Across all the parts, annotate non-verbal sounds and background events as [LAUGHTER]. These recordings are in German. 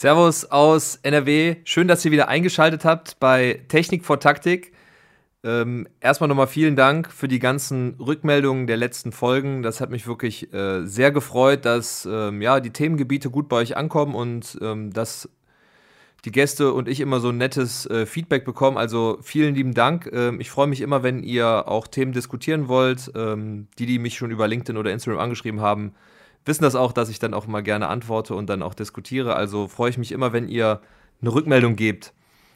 Servus aus NRW. Schön, dass ihr wieder eingeschaltet habt bei Technik vor Taktik. Ähm, erstmal nochmal vielen Dank für die ganzen Rückmeldungen der letzten Folgen. Das hat mich wirklich äh, sehr gefreut, dass ähm, ja, die Themengebiete gut bei euch ankommen und ähm, dass die Gäste und ich immer so ein nettes äh, Feedback bekommen. Also vielen lieben Dank. Ähm, ich freue mich immer, wenn ihr auch Themen diskutieren wollt. Ähm, die, die mich schon über LinkedIn oder Instagram angeschrieben haben, wissen das auch, dass ich dann auch mal gerne antworte und dann auch diskutiere. Also freue ich mich immer, wenn ihr eine Rückmeldung gebt.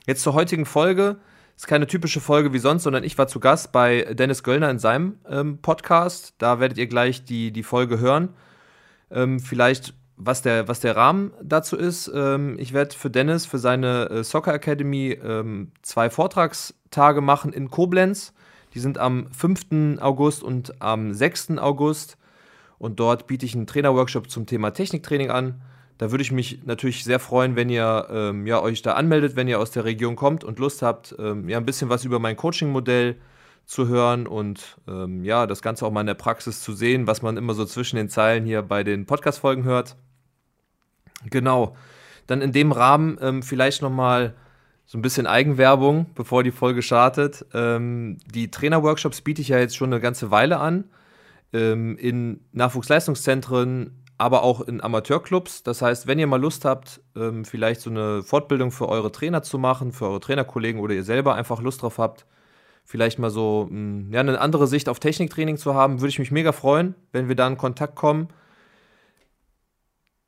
Jetzt zur heutigen Folge. Ist keine typische Folge wie sonst, sondern ich war zu Gast bei Dennis Göllner in seinem ähm, Podcast. Da werdet ihr gleich die, die Folge hören. Ähm, vielleicht, was der, was der Rahmen dazu ist. Ähm, ich werde für Dennis, für seine äh, Soccer Academy ähm, zwei Vortragstage machen in Koblenz. Die sind am 5. August und am 6. August und dort biete ich einen Trainerworkshop zum Thema Techniktraining an. Da würde ich mich natürlich sehr freuen, wenn ihr ähm, ja, euch da anmeldet, wenn ihr aus der Region kommt und Lust habt, ähm, ja, ein bisschen was über mein Coaching-Modell zu hören und ähm, ja, das Ganze auch mal in der Praxis zu sehen, was man immer so zwischen den Zeilen hier bei den Podcast-Folgen hört. Genau. Dann in dem Rahmen ähm, vielleicht nochmal so ein bisschen Eigenwerbung, bevor die Folge startet. Ähm, die Trainerworkshops biete ich ja jetzt schon eine ganze Weile an ähm, in Nachwuchsleistungszentren, aber auch in Amateurclubs. Das heißt, wenn ihr mal Lust habt, ähm, vielleicht so eine Fortbildung für eure Trainer zu machen, für eure Trainerkollegen oder ihr selber einfach Lust drauf habt, vielleicht mal so mh, hm, ja, eine andere Sicht auf Techniktraining zu haben, würde ich mich mega freuen, wenn wir da in Kontakt kommen.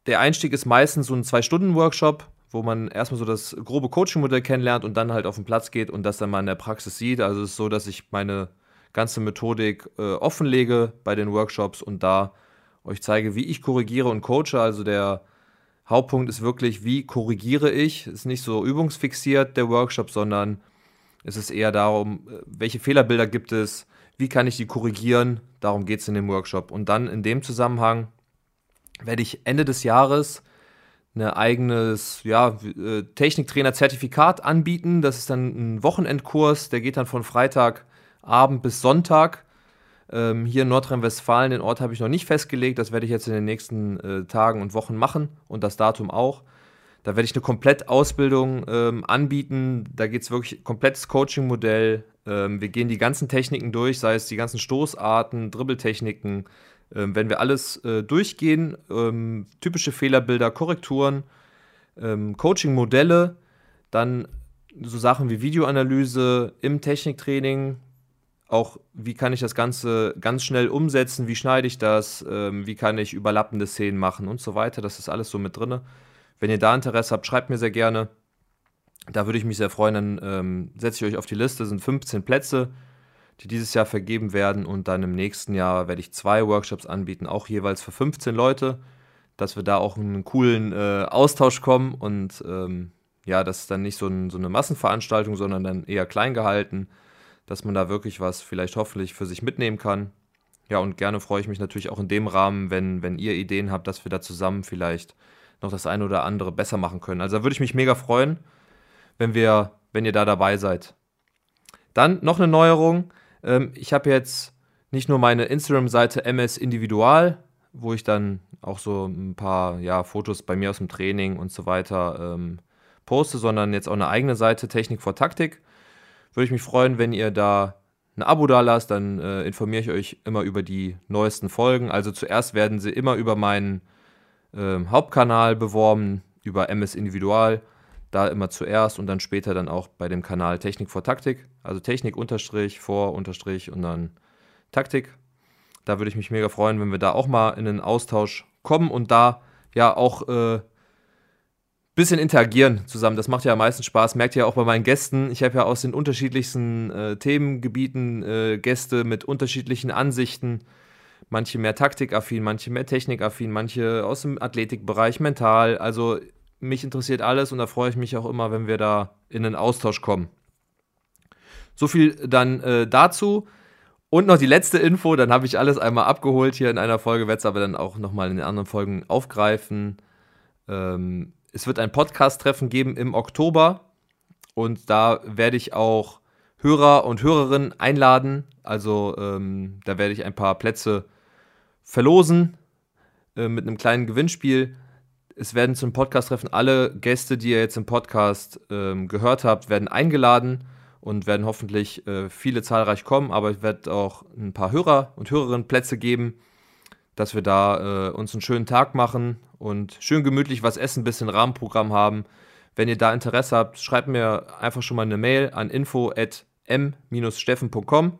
Der Einstieg ist meistens so ein Zwei-Stunden-Workshop, wo man erstmal so das grobe Coaching-Modell kennenlernt und dann halt auf den Platz geht und das dann mal in der Praxis sieht. Also es ist so, dass ich meine ganze Methodik äh, offenlege bei den Workshops und da euch zeige, wie ich korrigiere und coache. Also der Hauptpunkt ist wirklich, wie korrigiere ich. Es ist nicht so übungsfixiert der Workshop, sondern es ist eher darum, äh, welche Fehlerbilder gibt es, wie kann ich die korrigieren. Darum geht es in dem Workshop. Und dann in dem Zusammenhang werde ich Ende des Jahres ein eigenes ja, äh, Techniktrainer-Zertifikat anbieten. Das ist dann ein Wochenendkurs, der geht dann von Freitag Abend bis Sonntag. Ähm, hier in Nordrhein-Westfalen, den Ort habe ich noch nicht festgelegt. Das werde ich jetzt in den nächsten äh, Tagen und Wochen machen und das Datum auch. Da werde ich eine Komplettausbildung ähm, anbieten. Da geht es wirklich komplettes Coaching-Modell. Ähm, wir gehen die ganzen Techniken durch, sei es die ganzen Stoßarten, Dribbeltechniken. Ähm, wenn wir alles äh, durchgehen, ähm, typische Fehlerbilder, Korrekturen, ähm, Coaching-Modelle, dann so Sachen wie Videoanalyse im Techniktraining, auch wie kann ich das Ganze ganz schnell umsetzen, wie schneide ich das, ähm, wie kann ich überlappende Szenen machen und so weiter. Das ist alles so mit drin. Wenn ihr da Interesse habt, schreibt mir sehr gerne. Da würde ich mich sehr freuen. Dann ähm, setze ich euch auf die Liste. Es sind 15 Plätze, die dieses Jahr vergeben werden. Und dann im nächsten Jahr werde ich zwei Workshops anbieten, auch jeweils für 15 Leute, dass wir da auch einen coolen äh, Austausch kommen. Und ähm, ja, das ist dann nicht so, ein, so eine Massenveranstaltung, sondern dann eher klein gehalten dass man da wirklich was vielleicht hoffentlich für sich mitnehmen kann. Ja, und gerne freue ich mich natürlich auch in dem Rahmen, wenn, wenn ihr Ideen habt, dass wir da zusammen vielleicht noch das eine oder andere besser machen können. Also da würde ich mich mega freuen, wenn wir, wenn ihr da dabei seid. Dann noch eine Neuerung. Ähm, ich habe jetzt nicht nur meine Instagram-Seite MS Individual, wo ich dann auch so ein paar ja, Fotos bei mir aus dem Training und so weiter ähm, poste, sondern jetzt auch eine eigene Seite Technik vor Taktik. Würde ich mich freuen, wenn ihr da ein Abo da lasst, dann äh, informiere ich euch immer über die neuesten Folgen. Also zuerst werden sie immer über meinen äh, Hauptkanal beworben, über MS Individual, da immer zuerst und dann später dann auch bei dem Kanal Technik vor Taktik. Also Technik unterstrich, vor unterstrich und dann Taktik. Da würde ich mich mega freuen, wenn wir da auch mal in einen Austausch kommen und da ja auch äh, bisschen interagieren zusammen. Das macht ja am meisten Spaß. Merkt ihr ja auch bei meinen Gästen. Ich habe ja aus den unterschiedlichsten äh, Themengebieten äh, Gäste mit unterschiedlichen Ansichten. Manche mehr taktikaffin, manche mehr technikaffin, manche aus dem Athletikbereich, mental. Also mich interessiert alles und da freue ich mich auch immer, wenn wir da in einen Austausch kommen. So viel dann äh, dazu. Und noch die letzte Info, dann habe ich alles einmal abgeholt hier in einer Folge, werde es aber dann auch nochmal in den anderen Folgen aufgreifen. Ähm, es wird ein Podcast-Treffen geben im Oktober und da werde ich auch Hörer und Hörerinnen einladen. Also ähm, da werde ich ein paar Plätze verlosen äh, mit einem kleinen Gewinnspiel. Es werden zum Podcast-Treffen alle Gäste, die ihr jetzt im Podcast ähm, gehört habt, werden eingeladen und werden hoffentlich äh, viele zahlreich kommen. Aber ich werde auch ein paar Hörer und Hörerinnen Plätze geben, dass wir da äh, uns einen schönen Tag machen und schön gemütlich was essen, ein bisschen Rahmenprogramm haben. Wenn ihr da Interesse habt, schreibt mir einfach schon mal eine Mail an info.m-steffen.com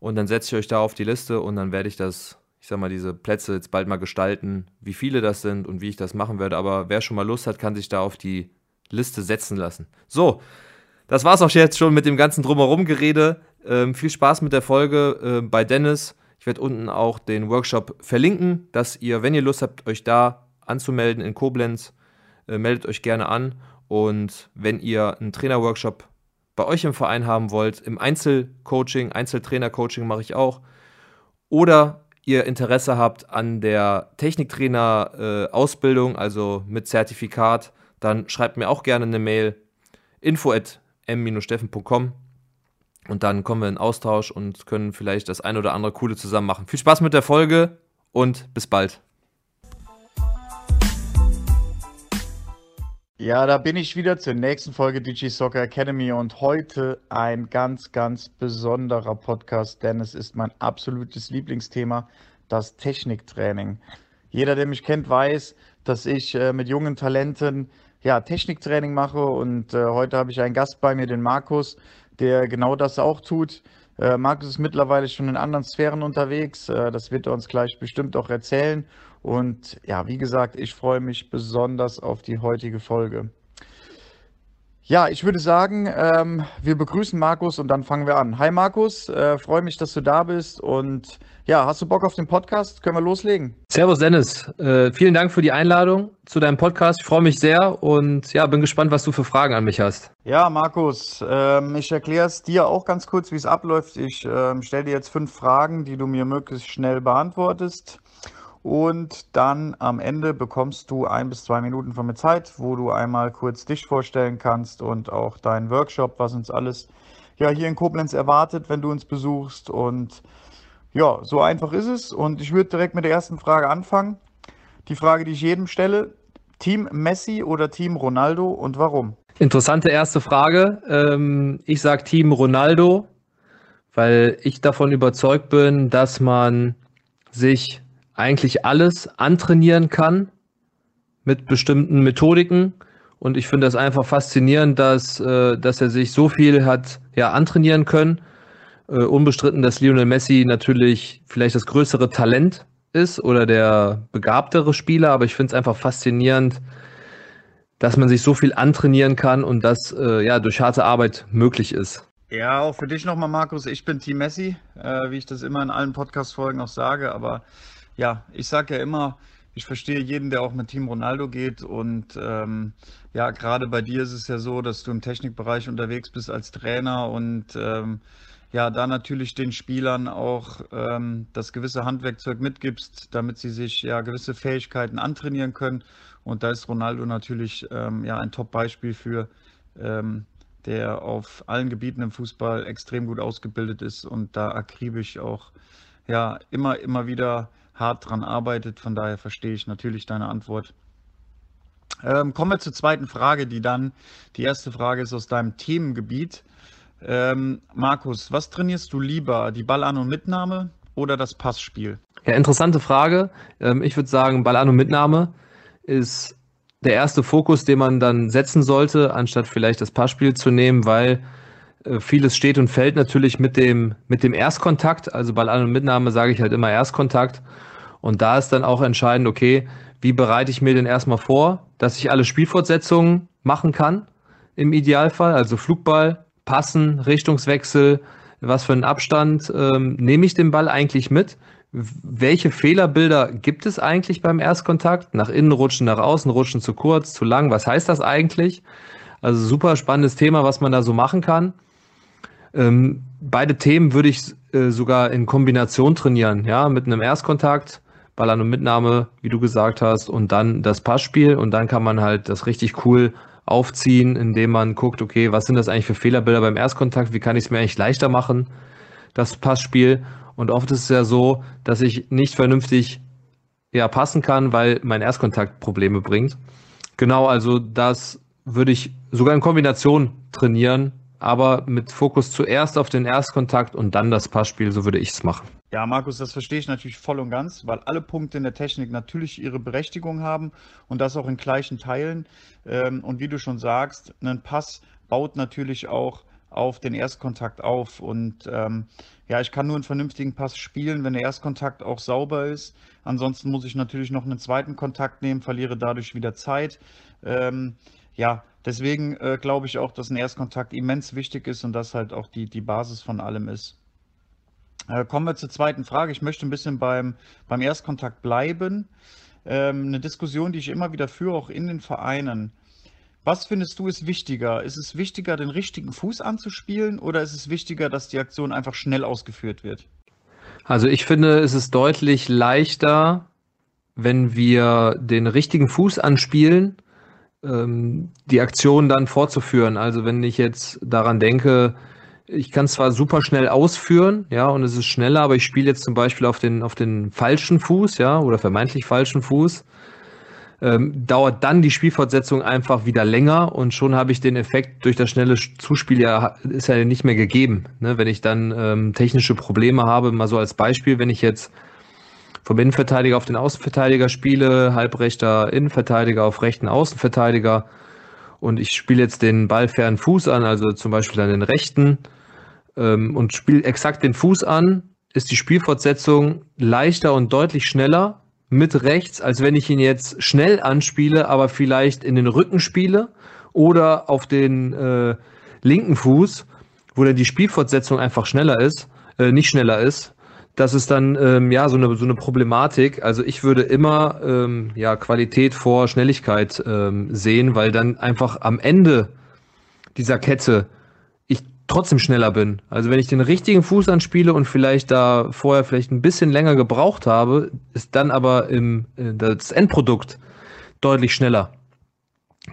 und dann setze ich euch da auf die Liste und dann werde ich das ich sag mal, diese Plätze jetzt bald mal gestalten, wie viele das sind und wie ich das machen werde. Aber wer schon mal Lust hat, kann sich da auf die Liste setzen lassen. So, das war's auch jetzt schon mit dem ganzen Drumherum Gerede. Ähm, viel Spaß mit der Folge äh, bei Dennis. Ich werde unten auch den Workshop verlinken, dass ihr, wenn ihr Lust habt, euch da anzumelden in Koblenz, äh, meldet euch gerne an. Und wenn ihr einen Trainerworkshop bei euch im Verein haben wollt, im Einzelcoaching, Einzeltrainercoaching mache ich auch, oder ihr Interesse habt an der Techniktrainer-Ausbildung, äh, also mit Zertifikat, dann schreibt mir auch gerne eine Mail info at m-steffen.com und dann kommen wir in Austausch und können vielleicht das ein oder andere coole zusammen machen. Viel Spaß mit der Folge und bis bald. Ja, da bin ich wieder zur nächsten Folge Digi Soccer Academy und heute ein ganz, ganz besonderer Podcast, denn es ist mein absolutes Lieblingsthema, das Techniktraining. Jeder, der mich kennt, weiß, dass ich äh, mit jungen Talenten ja, Techniktraining mache und äh, heute habe ich einen Gast bei mir, den Markus, der genau das auch tut. Äh, Markus ist mittlerweile schon in anderen Sphären unterwegs, äh, das wird er uns gleich bestimmt auch erzählen und ja, wie gesagt, ich freue mich besonders auf die heutige Folge. Ja, ich würde sagen, ähm, wir begrüßen Markus und dann fangen wir an. Hi Markus, äh, freue mich, dass du da bist und ja, hast du Bock auf den Podcast? Können wir loslegen? Servus Dennis, äh, vielen Dank für die Einladung zu deinem Podcast. Ich freue mich sehr und ja, bin gespannt, was du für Fragen an mich hast. Ja, Markus, ähm, ich erkläre es dir auch ganz kurz, wie es abläuft. Ich ähm, stelle dir jetzt fünf Fragen, die du mir möglichst schnell beantwortest. Und dann am Ende bekommst du ein bis zwei Minuten von mir Zeit, wo du einmal kurz dich vorstellen kannst und auch deinen Workshop, was uns alles ja hier in Koblenz erwartet, wenn du uns besuchst. Und ja, so einfach ist es. Und ich würde direkt mit der ersten Frage anfangen. Die Frage, die ich jedem stelle: Team Messi oder Team Ronaldo und warum? Interessante erste Frage. Ähm, ich sage Team Ronaldo, weil ich davon überzeugt bin, dass man sich eigentlich alles antrainieren kann mit bestimmten Methodiken. Und ich finde das einfach faszinierend, dass, äh, dass er sich so viel hat ja, antrainieren können. Äh, unbestritten, dass Lionel Messi natürlich vielleicht das größere Talent ist oder der begabtere Spieler, aber ich finde es einfach faszinierend, dass man sich so viel antrainieren kann und das äh, ja durch harte Arbeit möglich ist. Ja, auch für dich nochmal, Markus. Ich bin Team Messi, äh, wie ich das immer in allen Podcast-Folgen auch sage, aber ja, ich sage ja immer, ich verstehe jeden, der auch mit Team Ronaldo geht. Und ähm, ja, gerade bei dir ist es ja so, dass du im Technikbereich unterwegs bist als Trainer und ähm, ja, da natürlich den Spielern auch ähm, das gewisse Handwerkzeug mitgibst, damit sie sich ja gewisse Fähigkeiten antrainieren können. Und da ist Ronaldo natürlich ähm, ja ein Top-Beispiel für, ähm, der auf allen Gebieten im Fußball extrem gut ausgebildet ist und da akribisch auch ja immer, immer wieder hart dran arbeitet. Von daher verstehe ich natürlich deine Antwort. Ähm, kommen wir zur zweiten Frage, die dann, die erste Frage ist aus deinem Themengebiet. Ähm, Markus, was trainierst du lieber, die Ballan- und Mitnahme oder das Passspiel? Ja, interessante Frage. Ähm, ich würde sagen, Ballan- und Mitnahme ist der erste Fokus, den man dann setzen sollte, anstatt vielleicht das Passspiel zu nehmen, weil äh, vieles steht und fällt natürlich mit dem, mit dem Erstkontakt. Also Ballan- und Mitnahme sage ich halt immer Erstkontakt. Und da ist dann auch entscheidend, okay, wie bereite ich mir denn erstmal vor, dass ich alle Spielfortsetzungen machen kann im Idealfall, also Flugball, Passen, Richtungswechsel, was für einen Abstand ähm, nehme ich den Ball eigentlich mit? Welche Fehlerbilder gibt es eigentlich beim Erstkontakt? Nach innen rutschen, nach außen rutschen, zu kurz, zu lang, was heißt das eigentlich? Also super spannendes Thema, was man da so machen kann. Ähm, beide Themen würde ich äh, sogar in Kombination trainieren, ja, mit einem Erstkontakt Ballern und Mitnahme, wie du gesagt hast, und dann das Passspiel und dann kann man halt das richtig cool aufziehen, indem man guckt, okay, was sind das eigentlich für Fehlerbilder beim Erstkontakt, wie kann ich es mir eigentlich leichter machen, das Passspiel. Und oft ist es ja so, dass ich nicht vernünftig ja passen kann, weil mein Erstkontakt Probleme bringt. Genau, also das würde ich sogar in Kombination trainieren, aber mit Fokus zuerst auf den Erstkontakt und dann das Passspiel, so würde ich es machen. Ja, Markus, das verstehe ich natürlich voll und ganz, weil alle Punkte in der Technik natürlich ihre Berechtigung haben und das auch in gleichen Teilen. Ähm, und wie du schon sagst, ein Pass baut natürlich auch auf den Erstkontakt auf. Und ähm, ja, ich kann nur einen vernünftigen Pass spielen, wenn der Erstkontakt auch sauber ist. Ansonsten muss ich natürlich noch einen zweiten Kontakt nehmen, verliere dadurch wieder Zeit. Ähm, ja, deswegen äh, glaube ich auch, dass ein Erstkontakt immens wichtig ist und das halt auch die, die Basis von allem ist. Äh, kommen wir zur zweiten Frage. Ich möchte ein bisschen beim, beim Erstkontakt bleiben. Ähm, eine Diskussion, die ich immer wieder führe, auch in den Vereinen. Was findest du ist wichtiger? Ist es wichtiger, den richtigen Fuß anzuspielen oder ist es wichtiger, dass die Aktion einfach schnell ausgeführt wird? Also ich finde, es ist deutlich leichter, wenn wir den richtigen Fuß anspielen, ähm, die Aktion dann fortzuführen. Also wenn ich jetzt daran denke, ich kann zwar super schnell ausführen, ja, und es ist schneller, aber ich spiele jetzt zum Beispiel auf den, auf den falschen Fuß, ja, oder vermeintlich falschen Fuß, ähm, dauert dann die Spielfortsetzung einfach wieder länger und schon habe ich den Effekt durch das schnelle Zuspiel ja, ist ja nicht mehr gegeben. Ne? Wenn ich dann ähm, technische Probleme habe, mal so als Beispiel, wenn ich jetzt vom Innenverteidiger auf den Außenverteidiger spiele, halbrechter Innenverteidiger auf rechten Außenverteidiger und ich spiele jetzt den ballfernen Fuß an, also zum Beispiel dann den rechten ähm, und spiele exakt den Fuß an, ist die Spielfortsetzung leichter und deutlich schneller mit rechts, als wenn ich ihn jetzt schnell anspiele, aber vielleicht in den Rücken spiele oder auf den äh, linken Fuß, wo dann die Spielfortsetzung einfach schneller ist, äh, nicht schneller ist. Das ist dann ähm, ja so eine so eine Problematik. Also ich würde immer ähm, ja Qualität vor Schnelligkeit ähm, sehen, weil dann einfach am Ende dieser Kette trotzdem schneller bin. Also wenn ich den richtigen Fuß anspiele und vielleicht da vorher vielleicht ein bisschen länger gebraucht habe, ist dann aber im, äh, das Endprodukt deutlich schneller.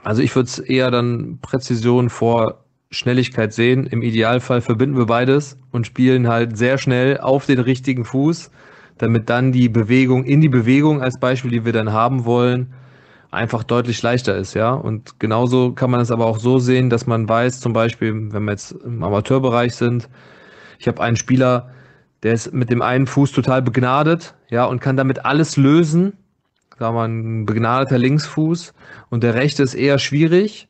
Also ich würde es eher dann Präzision vor Schnelligkeit sehen. Im Idealfall verbinden wir beides und spielen halt sehr schnell auf den richtigen Fuß, damit dann die Bewegung in die Bewegung als Beispiel, die wir dann haben wollen, einfach deutlich leichter ist, ja. Und genauso kann man es aber auch so sehen, dass man weiß, zum Beispiel, wenn wir jetzt im Amateurbereich sind, ich habe einen Spieler, der ist mit dem einen Fuß total begnadet, ja, und kann damit alles lösen. Sagen wir ein begnadeter Linksfuß und der rechte ist eher schwierig.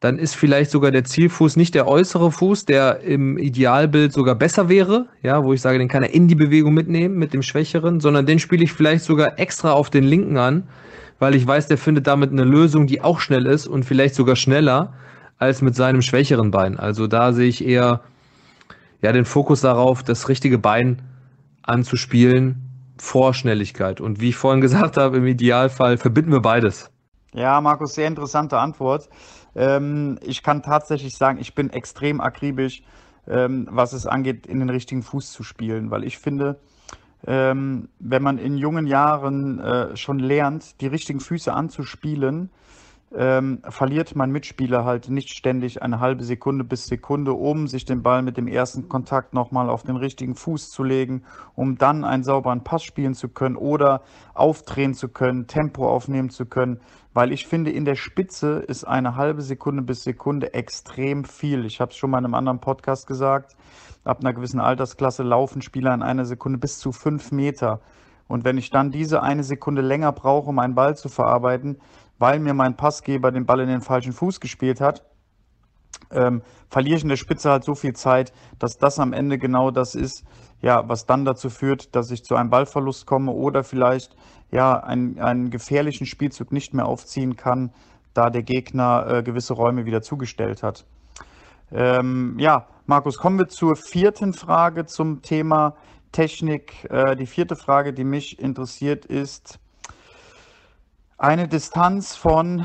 Dann ist vielleicht sogar der Zielfuß nicht der äußere Fuß, der im Idealbild sogar besser wäre, ja, wo ich sage, den kann er in die Bewegung mitnehmen mit dem Schwächeren, sondern den spiele ich vielleicht sogar extra auf den linken an, weil ich weiß, der findet damit eine Lösung, die auch schnell ist und vielleicht sogar schneller als mit seinem schwächeren Bein. Also da sehe ich eher ja den Fokus darauf, das richtige Bein anzuspielen vor Schnelligkeit. Und wie ich vorhin [LAUGHS] gesagt habe, im Idealfall verbinden wir beides. Ja, Markus, sehr interessante Antwort. Ähm, ich kann tatsächlich sagen, ich bin extrem akribisch, ähm, was es angeht, in den richtigen Fuß zu spielen, weil ich finde, ähm, wenn man in jungen Jahren äh, schon lernt, die richtigen Füße anzuspielen, ähm, verliert mein Mitspieler halt nicht ständig eine halbe Sekunde bis Sekunde, um sich den Ball mit dem ersten Kontakt nochmal auf den richtigen Fuß zu legen, um dann einen sauberen Pass spielen zu können oder aufdrehen zu können, Tempo aufnehmen zu können, weil ich finde, in der Spitze ist eine halbe Sekunde bis Sekunde extrem viel. Ich habe es schon mal in einem anderen Podcast gesagt ab einer gewissen Altersklasse laufen Spieler in einer Sekunde bis zu fünf Meter. Und wenn ich dann diese eine Sekunde länger brauche, um einen Ball zu verarbeiten, weil mir mein Passgeber den Ball in den falschen Fuß gespielt hat, ähm, verliere ich in der Spitze halt so viel Zeit, dass das am Ende genau das ist, ja, was dann dazu führt, dass ich zu einem Ballverlust komme oder vielleicht ja einen, einen gefährlichen Spielzug nicht mehr aufziehen kann, da der Gegner äh, gewisse Räume wieder zugestellt hat. Ähm, ja, Markus, kommen wir zur vierten Frage zum Thema Technik. Äh, die vierte Frage, die mich interessiert, ist eine Distanz von,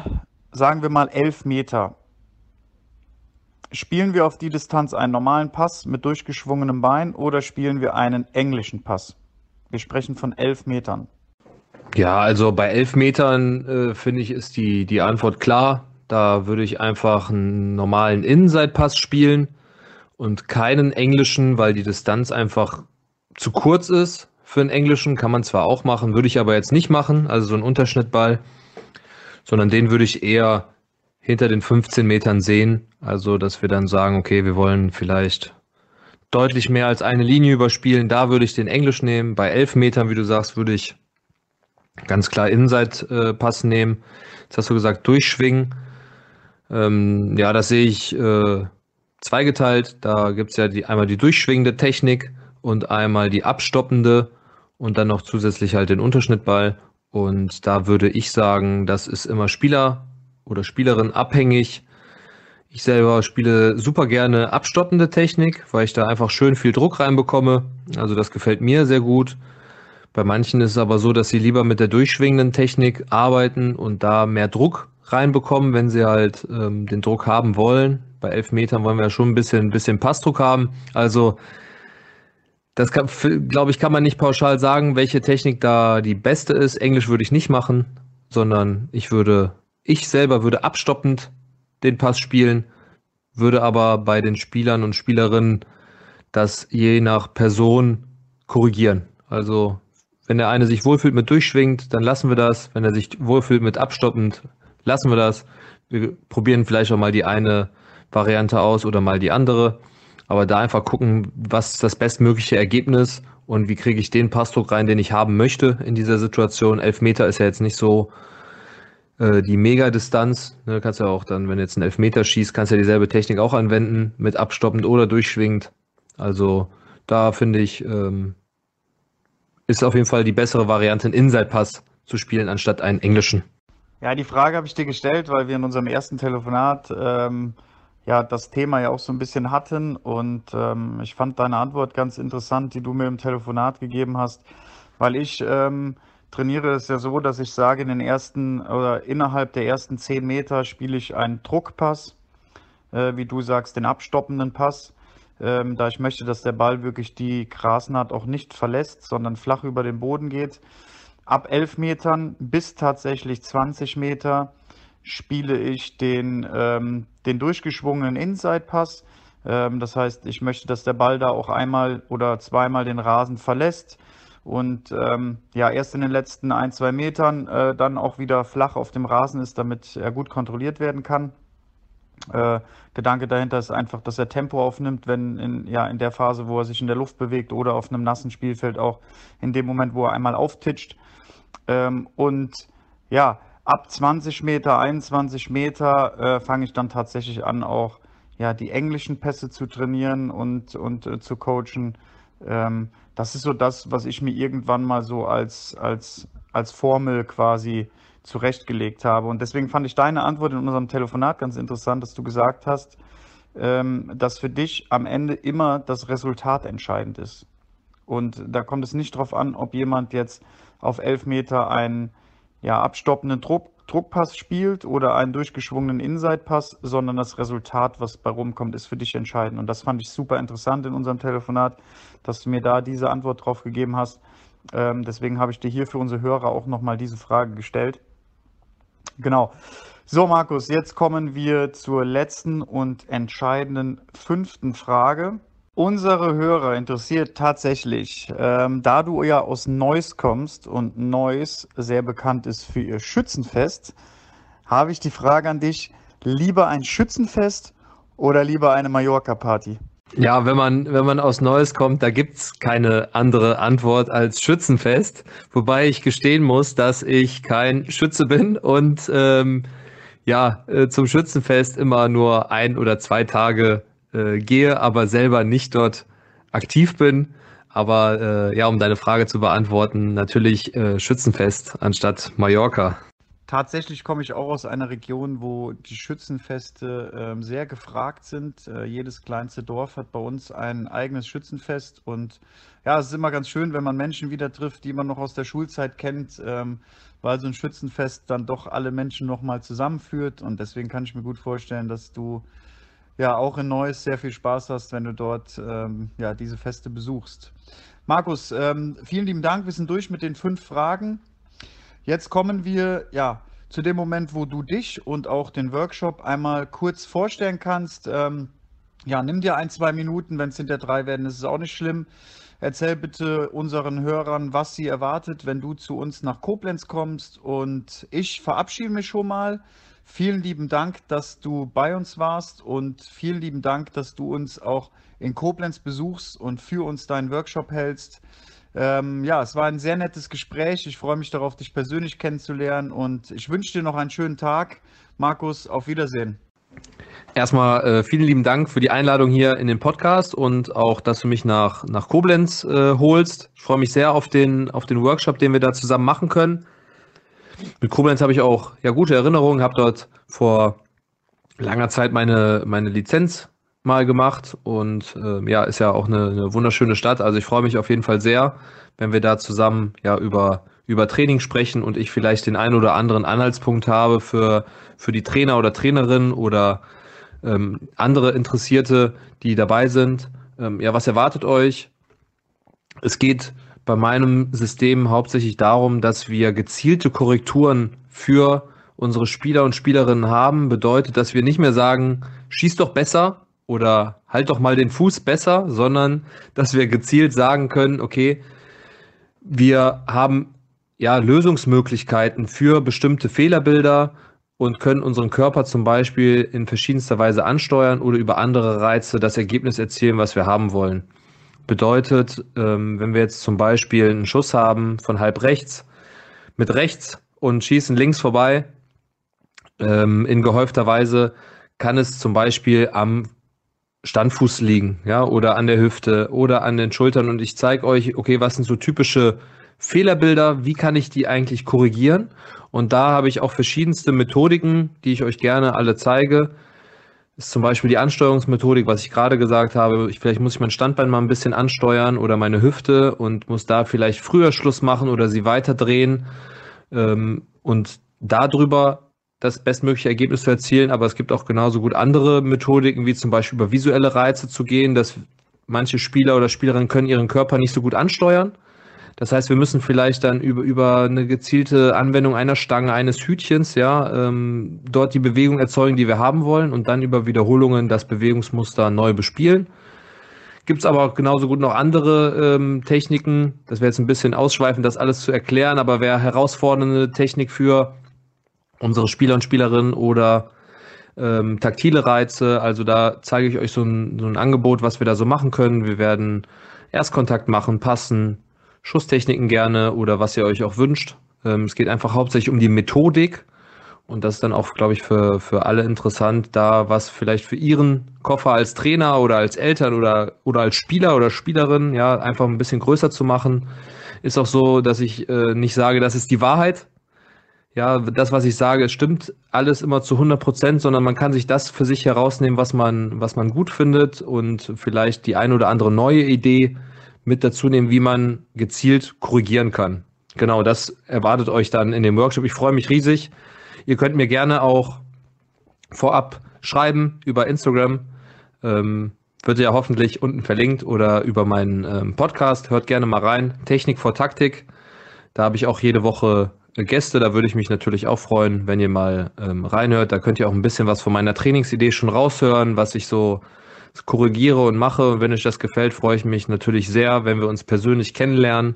sagen wir mal, elf Meter. Spielen wir auf die Distanz einen normalen Pass mit durchgeschwungenem Bein oder spielen wir einen englischen Pass? Wir sprechen von elf Metern. Ja, also bei elf Metern äh, finde ich, ist die, die Antwort klar. Da würde ich einfach einen normalen Inside-Pass spielen und keinen englischen, weil die Distanz einfach zu kurz ist für einen englischen, kann man zwar auch machen, würde ich aber jetzt nicht machen, also so einen Unterschnittball, sondern den würde ich eher hinter den 15 Metern sehen. Also, dass wir dann sagen, okay, wir wollen vielleicht deutlich mehr als eine Linie überspielen. Da würde ich den Englisch nehmen. Bei 11 Metern, wie du sagst, würde ich ganz klar Inside-Pass nehmen. Jetzt hast du gesagt, durchschwingen. Ähm, ja, das sehe ich äh, zweigeteilt. Da gibt es ja die, einmal die durchschwingende Technik und einmal die abstoppende und dann noch zusätzlich halt den Unterschnittball. Und da würde ich sagen, das ist immer Spieler oder Spielerin abhängig. Ich selber spiele super gerne abstoppende Technik, weil ich da einfach schön viel Druck reinbekomme. Also das gefällt mir sehr gut. Bei manchen ist es aber so, dass sie lieber mit der durchschwingenden Technik arbeiten und da mehr Druck reinbekommen, wenn sie halt ähm, den Druck haben wollen. Bei elf Metern wollen wir ja schon ein bisschen, ein bisschen Passdruck haben. Also das glaube ich, kann man nicht pauschal sagen, welche Technik da die beste ist. Englisch würde ich nicht machen, sondern ich würde, ich selber würde abstoppend den Pass spielen, würde aber bei den Spielern und Spielerinnen das je nach Person korrigieren. Also wenn der eine sich wohlfühlt mit durchschwingt, dann lassen wir das. Wenn er sich wohlfühlt mit abstoppend, lassen wir das. Wir probieren vielleicht auch mal die eine Variante aus oder mal die andere. Aber da einfach gucken, was ist das bestmögliche Ergebnis und wie kriege ich den Passdruck rein, den ich haben möchte in dieser Situation. Elf Meter ist ja jetzt nicht so äh, die Mega-Distanz. Ne, kannst ja auch dann, wenn jetzt einen Elfmeter schießt, kannst du ja dieselbe Technik auch anwenden, mit abstoppend oder durchschwingend. Also da finde ich, ähm, ist auf jeden Fall die bessere Variante, einen Inside-Pass zu spielen, anstatt einen englischen. Ja, die Frage habe ich dir gestellt, weil wir in unserem ersten Telefonat ähm, ja das Thema ja auch so ein bisschen hatten. Und ähm, ich fand deine Antwort ganz interessant, die du mir im Telefonat gegeben hast, weil ich ähm, trainiere es ja so, dass ich sage, in den ersten oder innerhalb der ersten zehn Meter spiele ich einen Druckpass, äh, wie du sagst, den abstoppenden Pass. Ähm, da ich möchte, dass der Ball wirklich die Grasnaht auch nicht verlässt, sondern flach über den Boden geht. Ab 11 Metern bis tatsächlich 20 Meter spiele ich den, ähm, den durchgeschwungenen Inside-Pass. Ähm, das heißt, ich möchte, dass der Ball da auch einmal oder zweimal den Rasen verlässt und ähm, ja, erst in den letzten ein, zwei Metern äh, dann auch wieder flach auf dem Rasen ist, damit er gut kontrolliert werden kann. Äh, Gedanke dahinter ist einfach, dass er Tempo aufnimmt, wenn in, ja, in der Phase, wo er sich in der Luft bewegt oder auf einem nassen Spielfeld auch in dem Moment, wo er einmal auftitscht. Ähm, und ja, ab 20 Meter, 21 Meter äh, fange ich dann tatsächlich an, auch ja, die englischen Pässe zu trainieren und, und äh, zu coachen. Ähm, das ist so das, was ich mir irgendwann mal so als, als, als Formel quasi zurechtgelegt habe. Und deswegen fand ich deine Antwort in unserem Telefonat ganz interessant, dass du gesagt hast, ähm, dass für dich am Ende immer das Resultat entscheidend ist. Und da kommt es nicht darauf an, ob jemand jetzt auf elf Meter einen ja, abstoppenden Druck, Druckpass spielt oder einen durchgeschwungenen Inside-Pass, sondern das Resultat, was bei rumkommt, ist für dich entscheidend. Und das fand ich super interessant in unserem Telefonat, dass du mir da diese Antwort drauf gegeben hast. Ähm, deswegen habe ich dir hier für unsere Hörer auch nochmal diese Frage gestellt. Genau. So, Markus, jetzt kommen wir zur letzten und entscheidenden fünften Frage. Unsere Hörer interessiert tatsächlich, ähm, da du ja aus Neuss kommst und Neuss sehr bekannt ist für ihr Schützenfest, habe ich die Frage an dich, lieber ein Schützenfest oder lieber eine Mallorca-Party? Ja, wenn man, wenn man aus Neues kommt, da gibt's keine andere Antwort als Schützenfest. Wobei ich gestehen muss, dass ich kein Schütze bin und ähm, ja, äh, zum Schützenfest immer nur ein oder zwei Tage äh, gehe, aber selber nicht dort aktiv bin. Aber äh, ja, um deine Frage zu beantworten, natürlich äh, Schützenfest anstatt Mallorca. Tatsächlich komme ich auch aus einer Region, wo die Schützenfeste äh, sehr gefragt sind. Äh, jedes kleinste Dorf hat bei uns ein eigenes Schützenfest. Und ja, es ist immer ganz schön, wenn man Menschen wieder trifft, die man noch aus der Schulzeit kennt, ähm, weil so ein Schützenfest dann doch alle Menschen nochmal zusammenführt. Und deswegen kann ich mir gut vorstellen, dass du ja auch in Neuss sehr viel Spaß hast, wenn du dort ähm, ja, diese Feste besuchst. Markus, ähm, vielen lieben Dank. Wir sind durch mit den fünf Fragen. Jetzt kommen wir ja zu dem Moment, wo du dich und auch den Workshop einmal kurz vorstellen kannst. Ähm, ja, nimm dir ein, zwei Minuten, wenn es hinter drei werden, ist es auch nicht schlimm. Erzähl bitte unseren Hörern, was sie erwartet, wenn du zu uns nach Koblenz kommst. Und ich verabschiede mich schon mal. Vielen lieben Dank, dass du bei uns warst und vielen lieben Dank, dass du uns auch in Koblenz besuchst und für uns deinen Workshop hältst. Ähm, ja, es war ein sehr nettes Gespräch. Ich freue mich darauf, dich persönlich kennenzulernen und ich wünsche dir noch einen schönen Tag. Markus, auf Wiedersehen. Erstmal äh, vielen lieben Dank für die Einladung hier in den Podcast und auch, dass du mich nach, nach Koblenz äh, holst. Ich freue mich sehr auf den, auf den Workshop, den wir da zusammen machen können. Mit Koblenz habe ich auch ja, gute Erinnerungen, habe dort vor langer Zeit meine, meine Lizenz mal gemacht und äh, ja, ist ja auch eine, eine wunderschöne Stadt. Also ich freue mich auf jeden Fall sehr, wenn wir da zusammen ja über, über Training sprechen und ich vielleicht den einen oder anderen Anhaltspunkt habe für, für die Trainer oder Trainerinnen oder ähm, andere Interessierte, die dabei sind. Ähm, ja, was erwartet euch? Es geht bei meinem System hauptsächlich darum, dass wir gezielte Korrekturen für unsere Spieler und Spielerinnen haben. Bedeutet, dass wir nicht mehr sagen, schieß doch besser oder halt doch mal den Fuß besser, sondern dass wir gezielt sagen können, okay, wir haben ja Lösungsmöglichkeiten für bestimmte Fehlerbilder und können unseren Körper zum Beispiel in verschiedenster Weise ansteuern oder über andere Reize das Ergebnis erzielen, was wir haben wollen. Bedeutet, ähm, wenn wir jetzt zum Beispiel einen Schuss haben von halb rechts mit rechts und schießen links vorbei, ähm, in gehäufter Weise kann es zum Beispiel am Standfuß liegen, ja, oder an der Hüfte oder an den Schultern. Und ich zeige euch, okay, was sind so typische Fehlerbilder, wie kann ich die eigentlich korrigieren? Und da habe ich auch verschiedenste Methodiken, die ich euch gerne alle zeige ist zum Beispiel die Ansteuerungsmethodik, was ich gerade gesagt habe. Ich, vielleicht muss ich mein Standbein mal ein bisschen ansteuern oder meine Hüfte und muss da vielleicht früher Schluss machen oder sie weiter drehen ähm, und darüber das bestmögliche Ergebnis zu erzielen. Aber es gibt auch genauso gut andere Methodiken, wie zum Beispiel über visuelle Reize zu gehen, dass manche Spieler oder Spielerinnen können ihren Körper nicht so gut ansteuern das heißt, wir müssen vielleicht dann über, über eine gezielte Anwendung einer Stange, eines Hütchens, ja, ähm, dort die Bewegung erzeugen, die wir haben wollen und dann über Wiederholungen das Bewegungsmuster neu bespielen. Gibt es aber genauso gut noch andere ähm, Techniken. Das wäre jetzt ein bisschen ausschweifend, das alles zu erklären, aber wer herausfordernde Technik für unsere Spieler und Spielerinnen oder ähm, taktile Reize, also da zeige ich euch so ein, so ein Angebot, was wir da so machen können. Wir werden Erstkontakt machen, passen, Schusstechniken gerne oder was ihr euch auch wünscht. Ähm, es geht einfach hauptsächlich um die Methodik und das ist dann auch, glaube ich, für, für alle interessant, da was vielleicht für ihren Koffer als Trainer oder als Eltern oder, oder als Spieler oder Spielerin, ja, einfach ein bisschen größer zu machen. Ist auch so, dass ich äh, nicht sage, das ist die Wahrheit. Ja, das, was ich sage, stimmt alles immer zu 100 Prozent, sondern man kann sich das für sich herausnehmen, was man, was man gut findet und vielleicht die ein oder andere neue Idee mit dazu nehmen, wie man gezielt korrigieren kann. Genau, das erwartet euch dann in dem Workshop. Ich freue mich riesig. Ihr könnt mir gerne auch vorab schreiben über Instagram. Ähm, wird ja hoffentlich unten verlinkt oder über meinen ähm, Podcast. Hört gerne mal rein. Technik vor Taktik. Da habe ich auch jede Woche äh, Gäste. Da würde ich mich natürlich auch freuen, wenn ihr mal ähm, reinhört. Da könnt ihr auch ein bisschen was von meiner Trainingsidee schon raushören, was ich so korrigiere und mache. Und wenn euch das gefällt, freue ich mich natürlich sehr, wenn wir uns persönlich kennenlernen.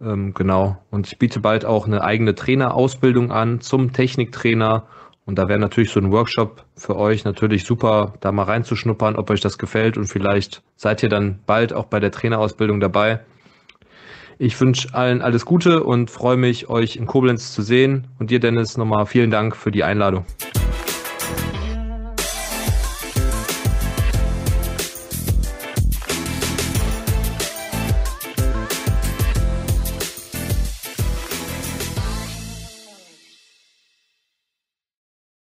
Ähm, genau. Und ich biete bald auch eine eigene Trainerausbildung an zum Techniktrainer. Und da wäre natürlich so ein Workshop für euch natürlich super, da mal reinzuschnuppern, ob euch das gefällt. Und vielleicht seid ihr dann bald auch bei der Trainerausbildung dabei. Ich wünsche allen alles Gute und freue mich, euch in Koblenz zu sehen. Und dir, Dennis, nochmal vielen Dank für die Einladung.